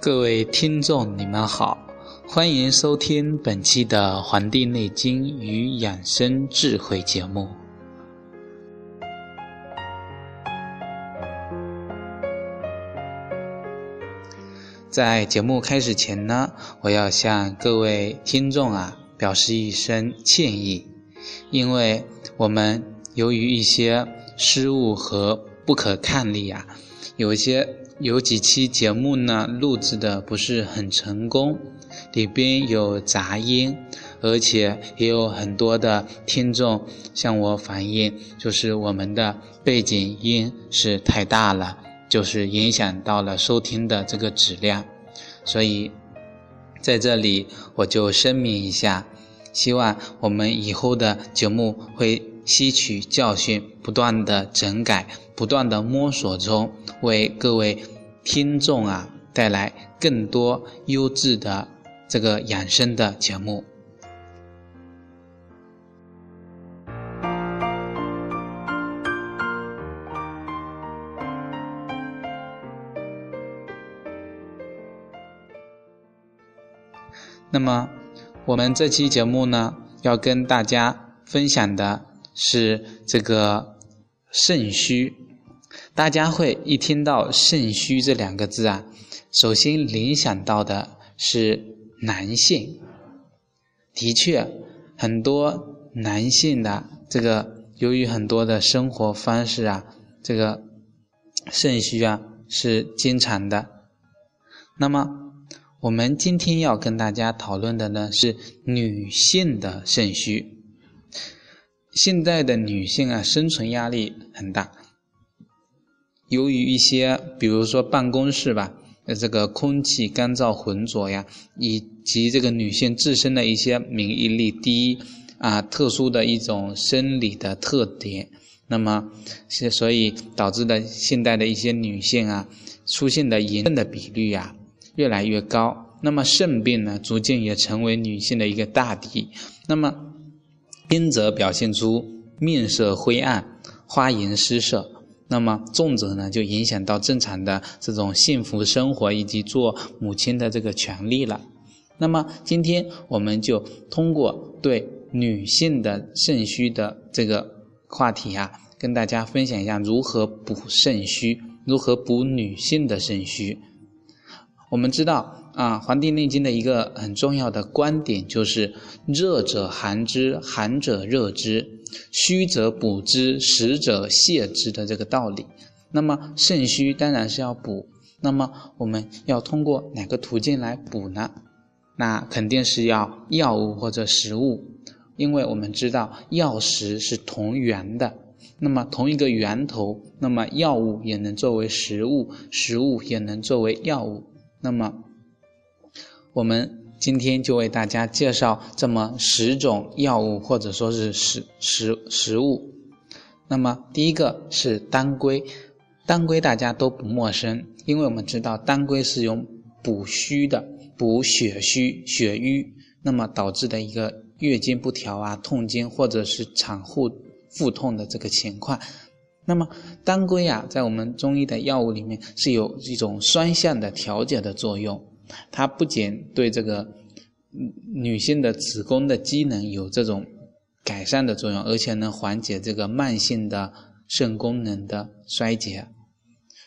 各位听众，你们好，欢迎收听本期的《黄帝内经与养生智慧》节目。在节目开始前呢，我要向各位听众啊表示一声歉意，因为我们由于一些失误和不可抗力啊，有一些。有几期节目呢，录制的不是很成功，里边有杂音，而且也有很多的听众向我反映，就是我们的背景音是太大了，就是影响到了收听的这个质量。所以在这里我就声明一下，希望我们以后的节目会吸取教训，不断的整改。不断的摸索中，为各位听众啊带来更多优质的这个养生的节目。那么，我们这期节目呢，要跟大家分享的是这个肾虚。大家会一听到肾虚这两个字啊，首先联想到的是男性。的确，很多男性的这个由于很多的生活方式啊，这个肾虚啊是经常的。那么，我们今天要跟大家讨论的呢是女性的肾虚。现在的女性啊，生存压力很大。由于一些，比如说办公室吧，呃，这个空气干燥浑浊呀，以及这个女性自身的一些免疫力低啊，特殊的一种生理的特点，那么是，所以导致的现代的一些女性啊，出现的炎症的比率啊越来越高。那么肾病呢，逐渐也成为女性的一个大敌。那么，阴则表现出面色灰暗、花颜失色。那么重则呢，就影响到正常的这种幸福生活以及做母亲的这个权利了。那么今天我们就通过对女性的肾虚的这个话题啊，跟大家分享一下如何补肾虚，如何补女性的肾虚。我们知道啊，《黄帝内经》的一个很重要的观点就是“热者寒之，寒者热之。”虚则补之，实则泻之的这个道理。那么肾虚当然是要补。那么我们要通过哪个途径来补呢？那肯定是要药物或者食物，因为我们知道药食是同源的。那么同一个源头，那么药物也能作为食物，食物也能作为药物。那么我们。今天就为大家介绍这么十种药物，或者说是食食食物。那么第一个是当归，当归大家都不陌生，因为我们知道当归是用补虚的，补血虚、血瘀，那么导致的一个月经不调啊、痛经或者是产后腹痛的这个情况。那么当归啊，在我们中医的药物里面是有一种双向的调节的作用。它不仅对这个女性的子宫的机能有这种改善的作用，而且能缓解这个慢性的肾功能的衰竭。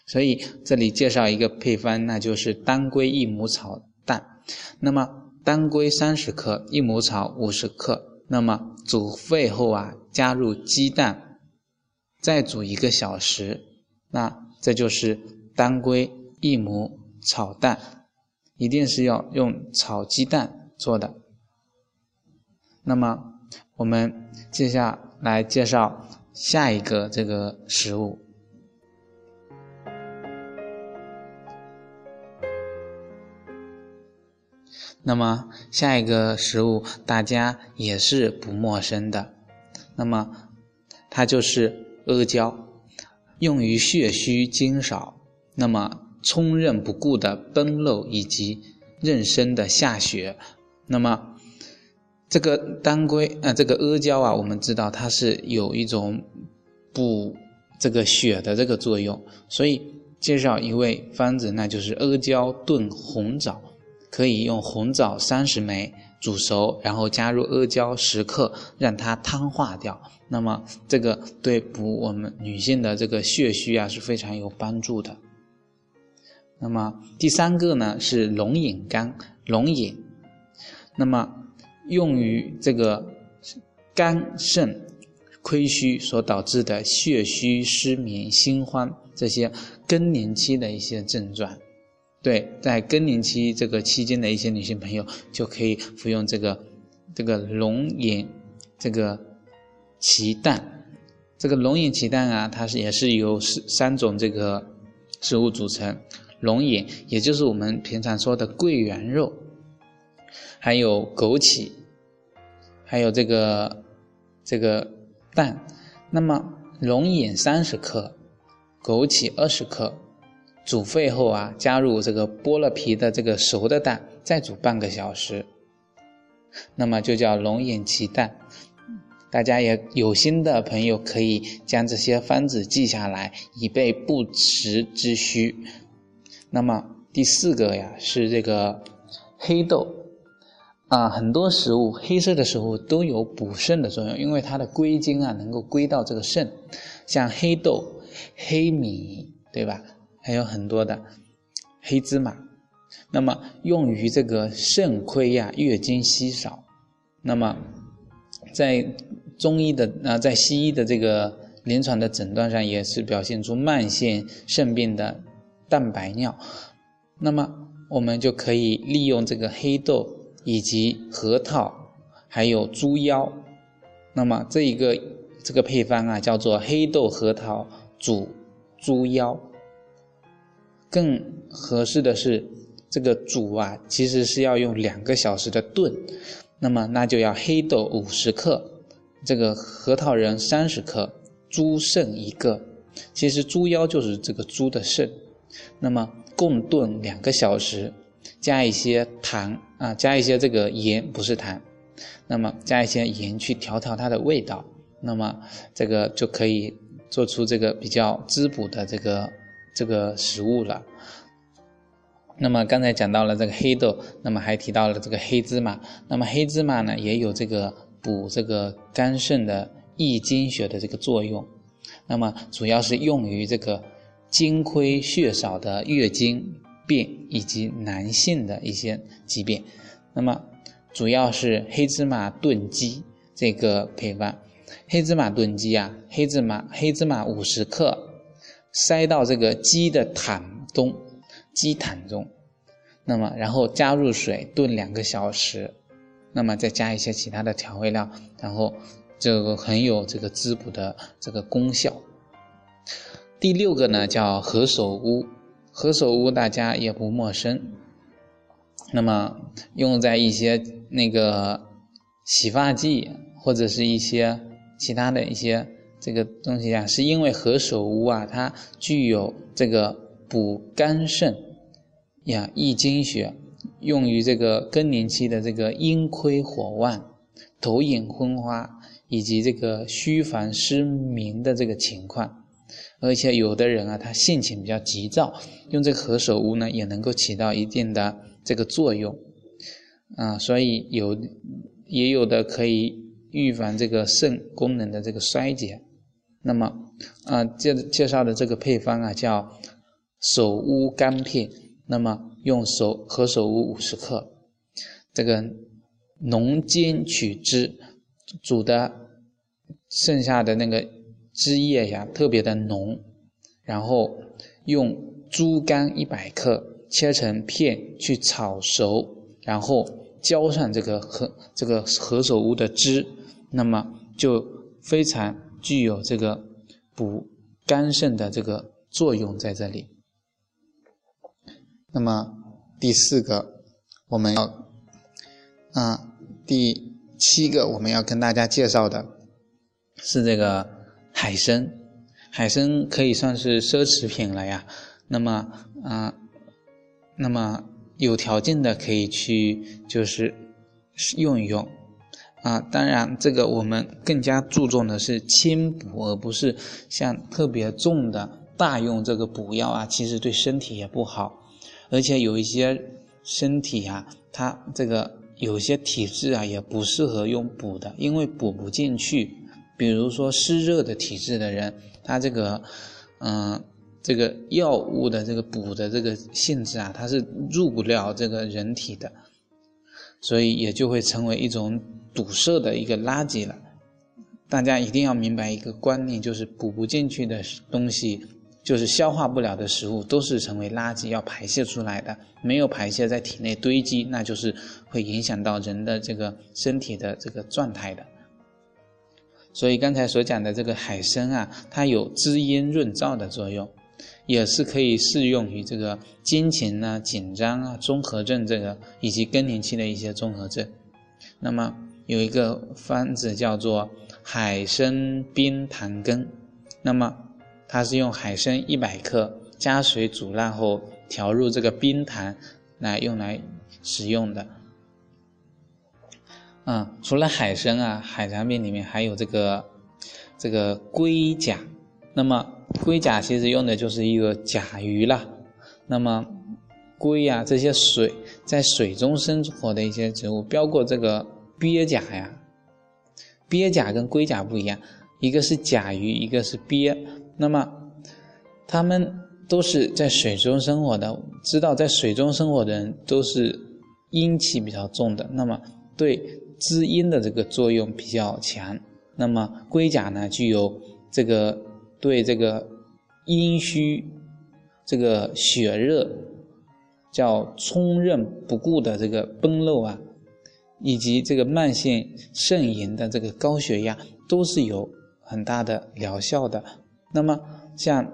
所以这里介绍一个配方，那就是当归益母草蛋。那么当归三十克，益母草五十克。那么煮沸后啊，加入鸡蛋，再煮一个小时。那这就是当归益母草蛋。一定是要用炒鸡蛋做的。那么，我们接下来介绍下一个这个食物。那么下一个食物大家也是不陌生的，那么它就是阿胶，用于血虚精少，那么冲任不顾的崩漏以及妊娠的下血，那么这个当归啊，这个阿胶啊，我们知道它是有一种补这个血的这个作用，所以介绍一味方子，那就是阿胶炖红枣。可以用红枣三十枚煮熟，然后加入阿胶十克，让它汤化掉。那么这个对补我们女性的这个血虚啊是非常有帮助的。那么第三个呢是龙眼干，龙眼，那么用于这个肝肾亏虚所导致的血虚、失眠、心慌这些更年期的一些症状。对，在更年期这个期间的一些女性朋友就可以服用这个这个龙眼这个奇蛋，这个龙眼奇蛋啊，它是也是由三三种这个食物组成，龙眼也就是我们平常说的桂圆肉，还有枸杞，还有这个这个蛋，那么龙眼三十克，枸杞二十克。煮沸后啊，加入这个剥了皮的这个熟的蛋，再煮半个小时，那么就叫龙眼鸡蛋。大家也有心的朋友可以将这些方子记下来，以备不时之需。那么第四个呀是这个黑豆啊，很多食物黑色的食物都有补肾的作用，因为它的归经啊能够归到这个肾，像黑豆、黑米，对吧？还有很多的黑芝麻，那么用于这个肾亏呀、月经稀少。那么在中医的啊，在西医的这个临床的诊断上，也是表现出慢性肾病的蛋白尿。那么我们就可以利用这个黑豆以及核桃，还有猪腰。那么这一个这个配方啊，叫做黑豆核桃煮猪腰。更合适的是，这个煮啊，其实是要用两个小时的炖，那么那就要黑豆五十克，这个核桃仁三十克，猪肾一个，其实猪腰就是这个猪的肾，那么共炖两个小时，加一些糖啊，加一些这个盐，不是糖，那么加一些盐去调调它的味道，那么这个就可以做出这个比较滋补的这个。这个食物了。那么刚才讲到了这个黑豆，那么还提到了这个黑芝麻。那么黑芝麻呢，也有这个补这个肝肾的益精血的这个作用。那么主要是用于这个精亏血少的月经病以及男性的一些疾病。那么主要是黑芝麻炖鸡这个配方。黑芝麻炖鸡啊，黑芝麻黑芝麻五十克。塞到这个鸡的胆中，鸡胆中，那么然后加入水炖两个小时，那么再加一些其他的调味料，然后这个很有这个滋补的这个功效。第六个呢叫何首乌，何首乌大家也不陌生，那么用在一些那个洗发剂或者是一些其他的一些。这个东西啊，是因为何首乌啊，它具有这个补肝肾呀、益精血，用于这个更年期的这个阴亏火旺、头眼昏花以及这个虚烦失眠的这个情况。而且有的人啊，他性情比较急躁，用这个何首乌呢，也能够起到一定的这个作用啊。所以有也有的可以预防这个肾功能的这个衰竭。那么，啊，介介绍的这个配方啊，叫首乌干片。那么用手何首乌五十克，这个浓煎取汁，煮的剩下的那个汁液呀，特别的浓。然后用猪肝一百克切成片去炒熟，然后浇上这个何这个何首乌的汁，那么就非常。具有这个补肝肾的这个作用在这里。那么第四个，我们要嗯，第七个我们要跟大家介绍的是这个海参。海参可以算是奢侈品了呀。那么，啊，那么有条件的可以去就是用一用啊。当然，这个我们更加注重的是轻补，而不是像特别重的大用这个补药啊，其实对身体也不好。而且有一些身体啊，它这个有些体质啊，也不适合用补的，因为补不进去。比如说湿热的体质的人。他这个，嗯，这个药物的这个补的这个性质啊，它是入不了这个人体的，所以也就会成为一种堵塞的一个垃圾了。大家一定要明白一个观念，就是补不进去的东西，就是消化不了的食物，都是成为垃圾要排泄出来的。没有排泄在体内堆积，那就是会影响到人的这个身体的这个状态的。所以刚才所讲的这个海参啊，它有滋阴润燥的作用，也是可以适用于这个经前呢紧张啊、综合症这个以及更年期的一些综合症。那么有一个方子叫做海参冰糖羹，那么它是用海参一百克加水煮烂后调入这个冰糖来用来使用的。嗯，除了海参啊，海产品里面还有这个这个龟甲。那么龟甲其实用的就是一个甲鱼啦。那么龟呀，这些水在水中生活的一些植物，包括这个鳖甲呀。鳖甲跟龟甲不一样，一个是甲鱼，一个是鳖。那么它们都是在水中生活的。知道在水中生活的人都是阴气比较重的。那么对。滋阴的这个作用比较强，那么龟甲呢，具有这个对这个阴虚、这个血热、叫冲任不顾的这个崩漏啊，以及这个慢性肾炎的这个高血压，都是有很大的疗效的。那么像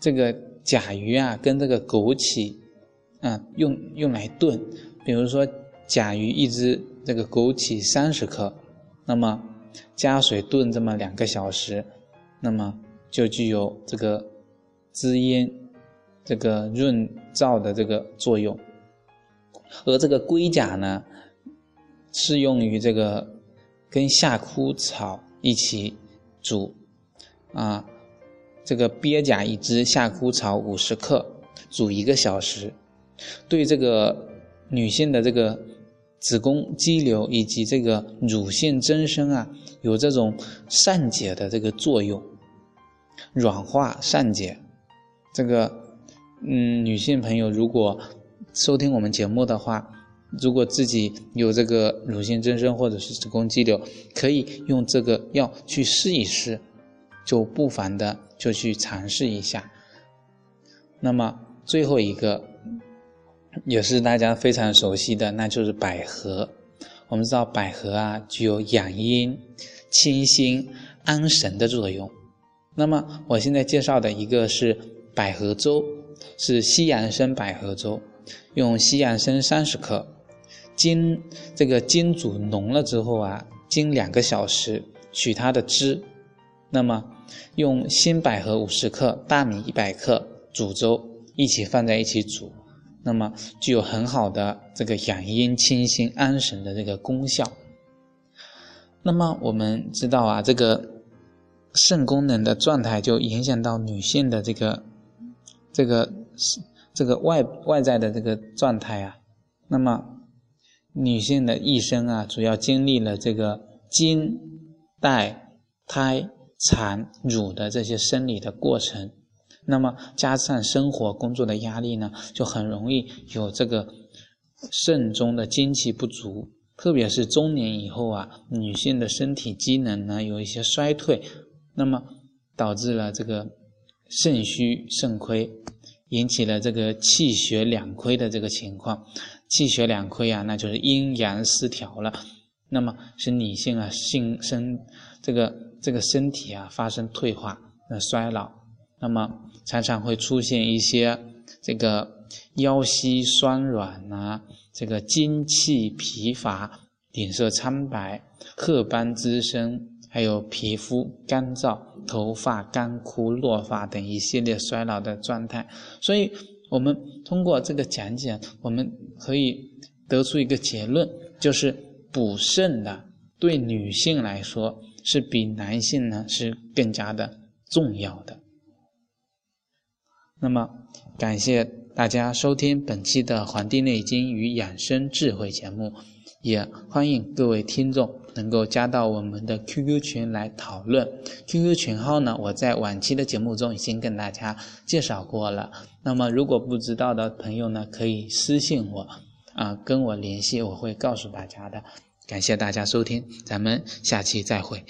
这个甲鱼啊，跟这个枸杞啊，用用来炖，比如说甲鱼一只。这个枸杞三十克，那么加水炖这么两个小时，那么就具有这个滋阴、这个润燥的这个作用。而这个龟甲呢，适用于这个跟夏枯草一起煮啊，这个鳖甲一只，夏枯草五十克，煮一个小时，对这个女性的这个。子宫肌瘤以及这个乳腺增生啊，有这种散解的这个作用，软化散解。这个，嗯，女性朋友如果收听我们节目的话，如果自己有这个乳腺增生或者是子宫肌瘤，可以用这个药去试一试，就不妨的就去尝试一下。那么最后一个。也是大家非常熟悉的，那就是百合。我们知道百合啊，具有养阴、清心、安神的作用。那么我现在介绍的一个是百合粥，是西洋参百合粥。用西洋参三十克，经这个经煮浓了之后啊，经两个小时取它的汁。那么用新百合五十克、大米一百克煮粥，一起放在一起煮。那么具有很好的这个养阴、清心、安神的这个功效。那么我们知道啊，这个肾功能的状态就影响到女性的这个这个这个外外在的这个状态啊。那么女性的一生啊，主要经历了这个经、带、胎、产、乳的这些生理的过程。那么加上生活工作的压力呢，就很容易有这个肾中的精气不足，特别是中年以后啊，女性的身体机能呢有一些衰退，那么导致了这个肾虚肾亏，引起了这个气血两亏的这个情况。气血两亏啊，那就是阴阳失调了，那么使女性啊性身这个这个身体啊发生退化、那衰老，那么。常常会出现一些这个腰膝酸软啊，这个精气疲乏脸色苍白、褐斑滋生，还有皮肤干燥、头发干枯、落发等一系列衰老的状态。所以，我们通过这个讲解，我们可以得出一个结论，就是补肾的对女性来说是比男性呢是更加的重要的。那么，感谢大家收听本期的《黄帝内经与养生智慧》节目。也欢迎各位听众能够加到我们的 QQ 群来讨论。QQ 群号呢，我在往期的节目中已经跟大家介绍过了。那么如果不知道的朋友呢，可以私信我，啊，跟我联系，我会告诉大家的。感谢大家收听，咱们下期再会。